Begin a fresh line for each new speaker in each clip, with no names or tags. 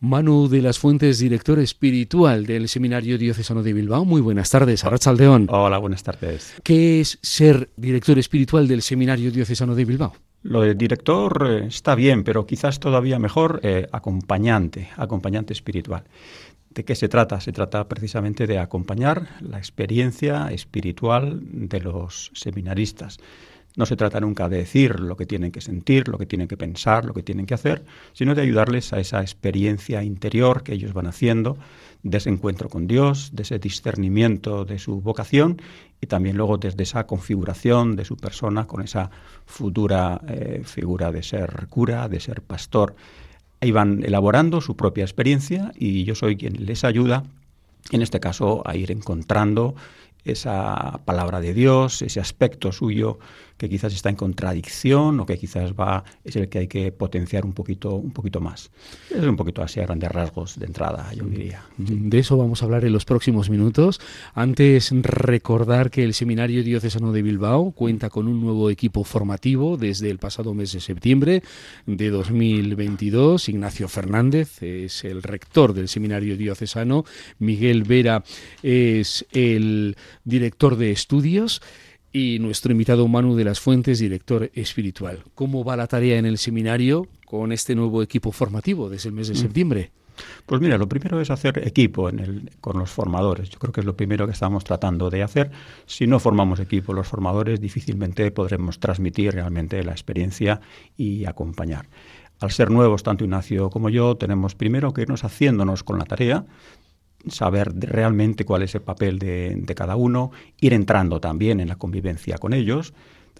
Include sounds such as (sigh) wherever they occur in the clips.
Manu de las Fuentes, director espiritual del Seminario Diocesano de Bilbao. Muy buenas tardes, Arrachaldeón.
Hola, buenas tardes.
¿Qué es ser director espiritual del Seminario Diocesano de Bilbao?
Lo de director eh, está bien, pero quizás todavía mejor eh, acompañante, acompañante espiritual. ¿De qué se trata? Se trata precisamente de acompañar la experiencia espiritual de los seminaristas no se trata nunca de decir lo que tienen que sentir, lo que tienen que pensar, lo que tienen que hacer, sino de ayudarles a esa experiencia interior que ellos van haciendo, de ese encuentro con Dios, de ese discernimiento de su vocación y también luego desde esa configuración de su persona con esa futura eh, figura de ser cura, de ser pastor. Ahí van elaborando su propia experiencia y yo soy quien les ayuda, en este caso, a ir encontrando esa palabra de Dios, ese aspecto suyo que quizás está en contradicción o que quizás va es el que hay que potenciar un poquito un poquito más. Es un poquito así a grandes rasgos de entrada, yo diría.
De eso vamos a hablar en los próximos minutos. Antes recordar que el Seminario Diocesano de Bilbao cuenta con un nuevo equipo formativo desde el pasado mes de septiembre de 2022. Ignacio Fernández es el rector del Seminario Diocesano, Miguel Vera es el director de estudios y nuestro invitado Manu de las Fuentes, director espiritual. ¿Cómo va la tarea en el seminario con este nuevo equipo formativo desde el mes de mm. septiembre?
Pues mira, lo primero es hacer equipo en el, con los formadores. Yo creo que es lo primero que estamos tratando de hacer. Si no formamos equipo los formadores, difícilmente podremos transmitir realmente la experiencia y acompañar. Al ser nuevos, tanto Ignacio como yo, tenemos primero que irnos haciéndonos con la tarea saber realmente cuál es el papel de, cada uno, ir entrando también en la convivencia con ellos,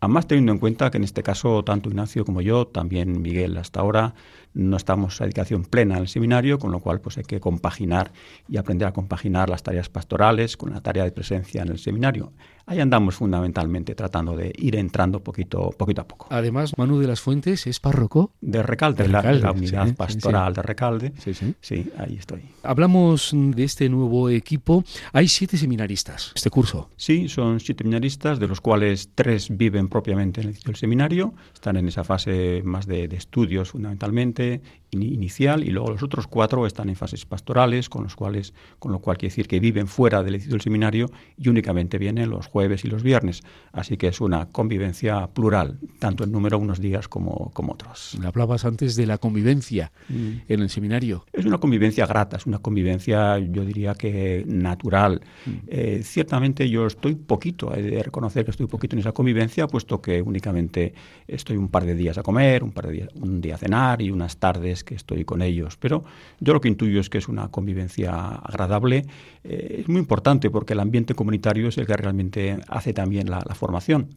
además teniendo en cuenta que en este caso tanto Ignacio como yo, también Miguel hasta ahora, no estamos a dedicación plena al seminario, con lo cual pues hay que compaginar y aprender a compaginar las tareas pastorales con la tarea de presencia en el seminario. Ahí andamos fundamentalmente tratando de ir entrando poquito, poquito a poco.
Además, Manu de las Fuentes es párroco.
De Recalde, la, unidad pastoral de Recalde. Sí, sí. Sí, ahí estoy.
Hablamos de este nuevo equipo. Hay siete seminaristas este curso.
Sí, son siete seminaristas, de los cuales tres viven propiamente en el seminario, están en esa fase más de estudios fundamentalmente arte inicial y luego los otros cuatro están en fases pastorales, con los cuales, con lo cual quiere decir que viven fuera del edificio del seminario y únicamente vienen los jueves y los viernes. Así que es una convivencia plural, tanto en número unos días como, como otros.
Hablabas antes de la convivencia mm. en el seminario.
Es una convivencia grata, es una convivencia, yo diría que natural. Mm. Eh, ciertamente yo estoy poquito, he de reconocer que estoy poquito en esa convivencia, puesto que únicamente estoy un par de días a comer, un par de días, un día a cenar y unas tardes que estoy con ellos. Pero yo lo que intuyo es que es una convivencia agradable. Eh, es muy importante porque el ambiente comunitario es el que realmente hace también la, formación.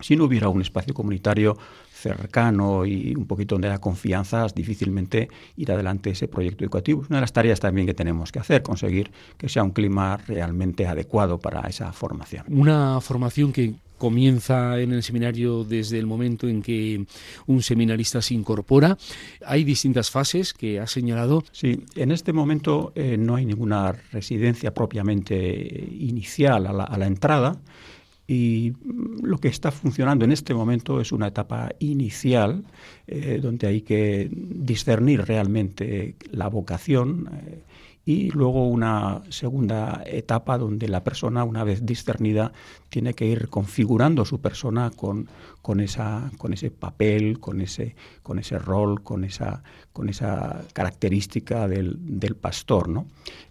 Si no hubiera un espacio comunitario cercano y un poquito donde haya confianza, difícilmente ir adelante ese proyecto educativo. Es una de las tareas también que tenemos que hacer, conseguir que sea un clima realmente adecuado para esa formación.
Una formación que comienza en el seminario desde el momento en que un seminarista se incorpora. Hay distintas fases que ha señalado.
Sí, en este momento eh, no hay ninguna residencia propiamente inicial a la, entrada. Y lo que está funcionando en este momento es una etapa inicial eh, donde hay que discernir realmente la vocación, eh, y luego una segunda etapa donde la persona, una vez discernida, tiene que ir configurando su persona con, con, esa, con ese papel, con ese, con ese rol, con esa, con esa característica del, del pastor. ¿no?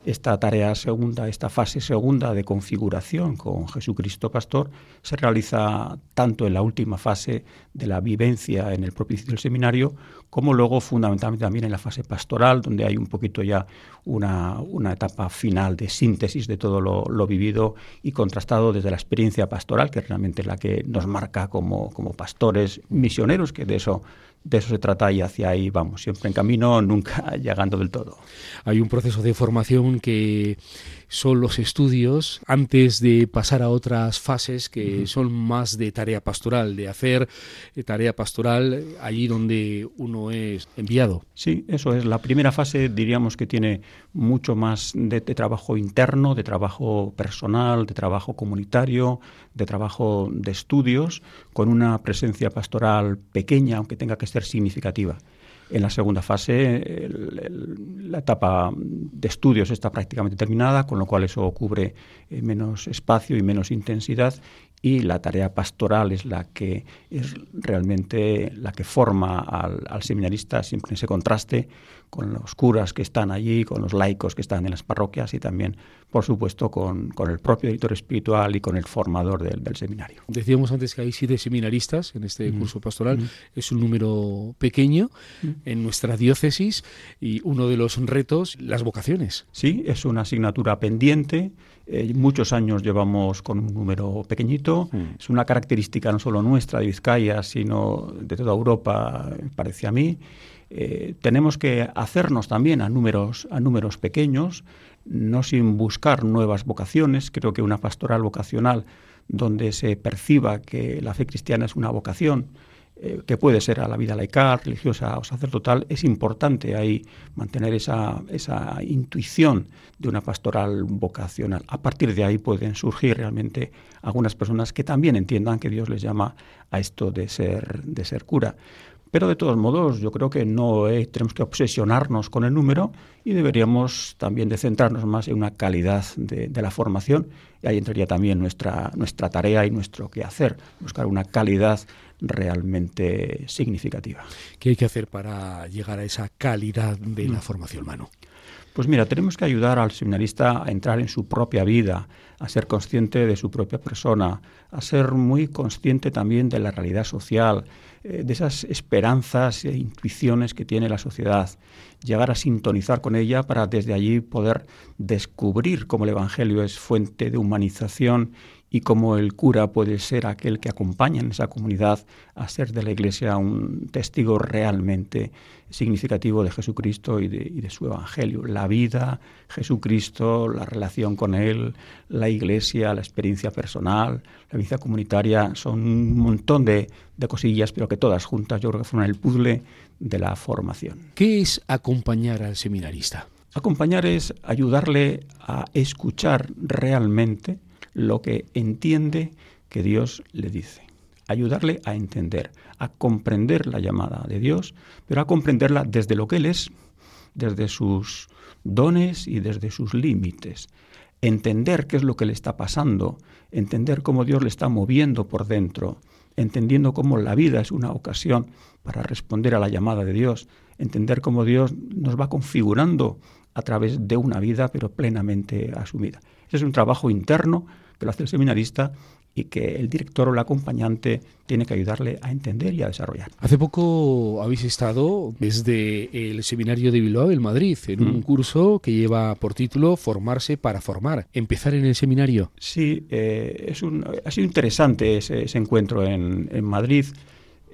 Esta tarea segunda, esta fase segunda de configuración con Jesucristo Pastor se realiza tanto en la última fase de la vivencia en el propio del seminario, como luego fundamentalmente también en la fase pastoral, donde hay un poquito ya una, una etapa final de síntesis de todo lo, lo, vivido y contrastado desde la experiencia pastoral, que es realmente la que nos marca como, como pastores misioneros, que de eso de eso se trata y hacia ahí vamos, siempre en camino, nunca (laughs) llegando del todo.
Hay un proceso de formación que son los estudios antes de pasar a otras fases que son más de tarea pastoral, de hacer eh, tarea pastoral allí donde uno es enviado.
Sí, eso es. La primera fase diríamos que tiene mucho más de, trabajo interno, de trabajo personal, de trabajo comunitario, de trabajo de estudios, con una presencia pastoral pequeña, aunque tenga que ser significativa. En la segunda fase, la etapa de estudios está prácticamente terminada, con lo cual eso cubre eh, menos espacio y menos intensidad y la tarea pastoral es la que es realmente la que forma al, al, seminarista siempre en ese contraste con los curas que están allí, con los laicos que están en las parroquias y también, por supuesto, con, con el propio editor espiritual y con el formador del, del, seminario.
Decíamos antes que hay siete seminaristas en este mm. curso pastoral. Mm. Es un número pequeño mm. en nuestra diócesis y uno de los retos, las vocaciones.
Sí, es una asignatura pendiente eh, muchos años llevamos con un número pequeñito. Mm. Es una característica no solo nuestra de Vizcaya, sino de toda Europa, parece a mí. Eh, tenemos que hacernos también a números, a números pequeños, no sin buscar nuevas vocaciones. Creo que una pastoral vocacional donde se perciba que la fe cristiana es una vocación, eh, que puede ser a la vida laical, religiosa o sacerdotal, es importante ahí mantener esa, esa intuición de una pastoral vocacional. A partir de ahí pueden surgir realmente algunas personas que también entiendan que Dios les llama a esto de ser, de ser cura. Pero de todos modos, yo creo que no tenemos que obsesionarnos con el número y deberíamos también de centrarnos más en una calidad de, de, la formación. Y ahí entraría también nuestra, nuestra tarea y nuestro quehacer, buscar una calidad realmente significativa.
¿Qué hay que hacer para llegar a esa calidad de la mm. formación, Manu?
Pues mira, tenemos que ayudar al seminarista a entrar en su propia vida, a ser consciente de su propia persona, a ser muy consciente también de la realidad social, eh, de esas esperanzas e intuiciones que tiene la sociedad, llegar a sintonizar con ella para desde allí poder descubrir cómo el Evangelio es fuente de humanización y cómo el cura puede ser aquel que acompaña en esa comunidad a ser de la Iglesia un testigo realmente significativo de Jesucristo y de, su Evangelio. La vida, Jesucristo, la relación con Él, la Iglesia, la experiencia personal, la vida comunitaria, son un montón de, de cosillas, pero que todas juntas yo creo que forman el puzzle de la formación.
¿Qué es acompañar al seminarista?
Acompañar es ayudarle a escuchar realmente lo que entiende que Dios le dice. Ayudarle a entender, a comprender la llamada de Dios, pero a comprenderla desde lo que Él es, desde sus dones y desde sus límites. Entender qué es lo que le está pasando, entender cómo Dios le está moviendo por dentro, entendiendo cómo la vida es una ocasión para responder a la llamada de Dios, entender cómo Dios nos va configurando a través de una vida pero plenamente asumida. Ese es un trabajo interno que lo hace el seminarista y que el director o el acompañante tiene que ayudarle a entender y a desarrollar.
Hace poco habéis estado desde el seminario de Bilbao, en Madrid, en un mm. curso que lleva por título Formarse para formar. ¿Empezar en el seminario?
Sí, eh, es un, ha sido interesante ese, encuentro en, en Madrid.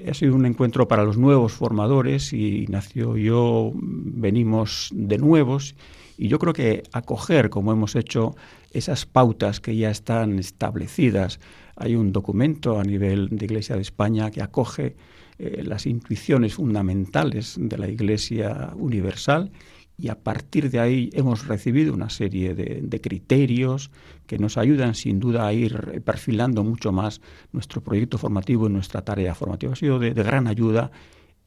Ha sido un encuentro para los nuevos formadores y Ignacio y yo venimos de nuevos y yo creo que acoger, como hemos hecho, esas pautas que ya están establecidas. Hay un documento a nivel de Iglesia de España que acoge eh, las intuiciones fundamentales de la Iglesia universal y a partir de ahí hemos recibido una serie de, criterios que nos ayudan sin duda a ir perfilando mucho más nuestro proyecto formativo y nuestra tarea formativa. Ha sido de gran ayuda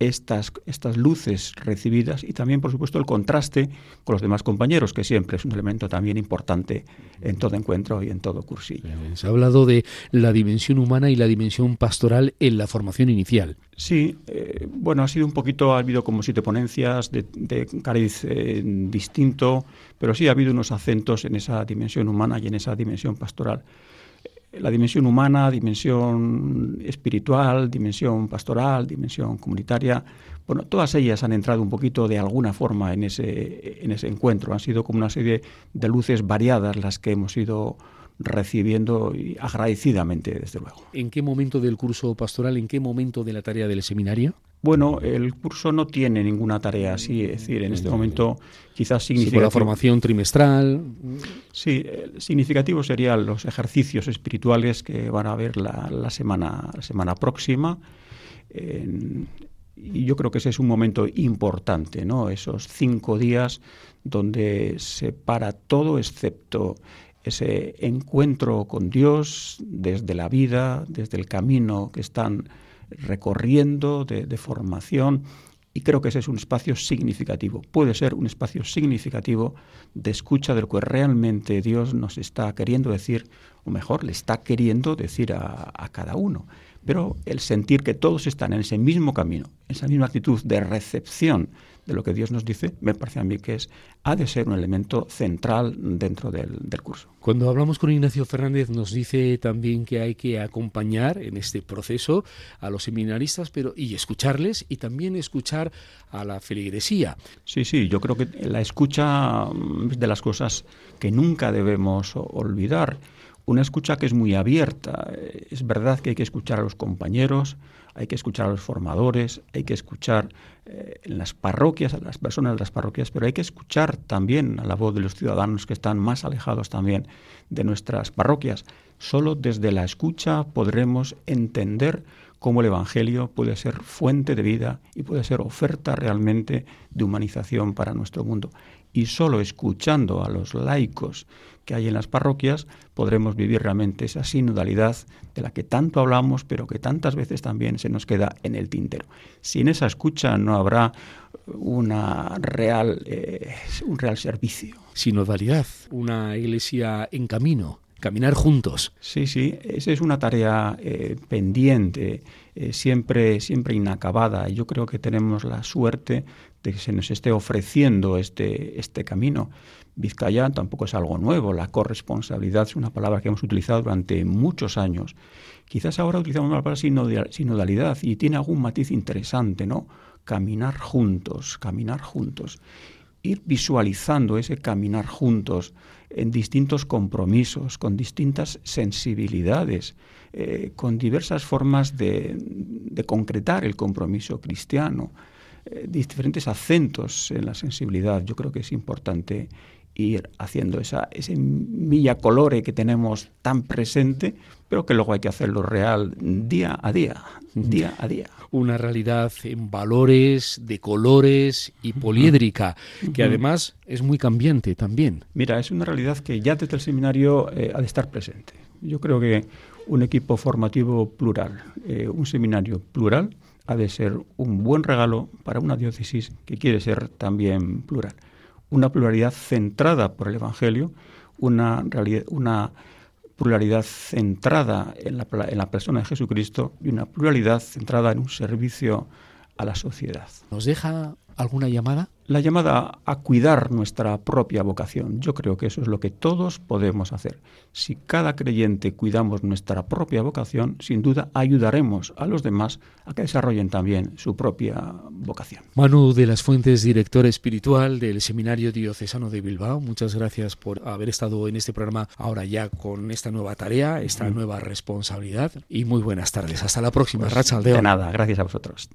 estas, estas luces recibidas y también, por supuesto, el contraste con los demás compañeros, que siempre es un elemento también importante en todo encuentro y en todo cursillo.
Se ha hablado de la dimensión humana y la dimensión pastoral en la formación inicial.
Sí, eh, bueno, ha sido un poquito, ha habido como siete ponencias de, de cariz eh, distinto, pero sí ha habido unos acentos en esa dimensión humana y en esa dimensión pastoral la dimensión humana, dimensión espiritual, dimensión pastoral, dimensión comunitaria, bueno, todas ellas han entrado un poquito de alguna forma en ese, en ese encuentro. Han sido como una serie de luces variadas las que hemos ido recibiendo agradecidamente, desde luego.
¿En qué momento del curso pastoral, en qué momento de la tarea del seminario?
Bueno, el curso no tiene ninguna tarea así, es decir, en este momento quizás
significa... la formación trimestral.
Sí, significativo serían los ejercicios espirituales que van a haber la, semana, la semana próxima. y yo creo que ese es un momento importante, ¿no? Esos cinco días donde se para todo excepto ese encuentro con Dios desde la vida, desde el camino que están recorriendo de, formación Y creo que ese es un espacio significativo. Puede ser un espacio significativo de escucha de lo que realmente Dios nos está queriendo decir, o mejor, le está queriendo decir a, a cada uno. Pero el sentir que todos están en ese mismo camino, en esa misma actitud de recepción de lo que Dios nos dice, me parece a mí que es, ha de ser un elemento central dentro del, del, curso.
Cuando hablamos con Ignacio Fernández nos dice también que hay que acompañar en este proceso a los seminaristas pero, y escucharles y también escuchar a la feligresía.
Sí, sí, yo creo que la escucha es de las cosas que nunca debemos olvidar una escucha que es muy abierta. Es verdad que hay que escuchar a los compañeros, hay que escuchar a los formadores, hay que escuchar eh, en las parroquias, a las personas de las parroquias, pero hay que escuchar también a la voz de los ciudadanos que están más alejados también de nuestras parroquias. Solo desde la escucha podremos entender cómo el Evangelio puede ser fuente de vida y puede ser oferta realmente de humanización para nuestro mundo. Y solo escuchando a los laicos que hay en las parroquias podremos vivir realmente esa sinodalidad de la que tanto hablamos, pero que tantas veces también se nos queda en el tintero. Sin esa escucha no habrá una real, eh, un real servicio.
Sinodalidad, una iglesia en camino caminar juntos.
Sí, sí, esa es una tarea eh, pendiente, eh, siempre, siempre inacabada. Yo creo que tenemos la suerte de que se nos esté ofreciendo este, este camino. Vizcaya tampoco es algo nuevo, la corresponsabilidad es una palabra que hemos utilizado durante muchos años. Quizás ahora utilizamos la palabra sinodalidad y tiene algún matiz interesante, ¿no? Caminar juntos, caminar juntos ir visualizando ese caminar juntos en distintos compromisos, con distintas sensibilidades, eh, con diversas formas de, concretar el compromiso cristiano, eh, diferentes acentos en la sensibilidad. Yo creo que es importante ir haciendo esa, ese milla colore que tenemos tan presente, pero que luego hay que hacerlo real día a día, día a día.
Una realidad en valores, de colores y poliédrica, que además es muy cambiante también.
Mira, es una realidad que ya desde el seminario eh, ha de estar presente. Yo creo que un equipo formativo plural, eh, un seminario plural, ha de ser un buen regalo para una diócesis que quiere ser también plural una pluralidad centrada por el Evangelio, una, una pluralidad centrada en la, en la persona de Jesucristo y una pluralidad centrada en un servicio a la sociedad.
¿Nos deja alguna llamada?
La llamada a cuidar nuestra propia vocación. Yo creo que eso es lo que todos podemos hacer. Si cada creyente cuidamos nuestra propia vocación, sin duda ayudaremos a los demás a que desarrollen también su propia vocación.
Manu de las Fuentes, director espiritual del Seminario Diocesano de Bilbao, muchas gracias por haber estado en este programa ahora ya con esta nueva tarea, esta nueva responsabilidad y muy buenas tardes. Hasta la próxima, pues,
De nada, gracias a vosotros.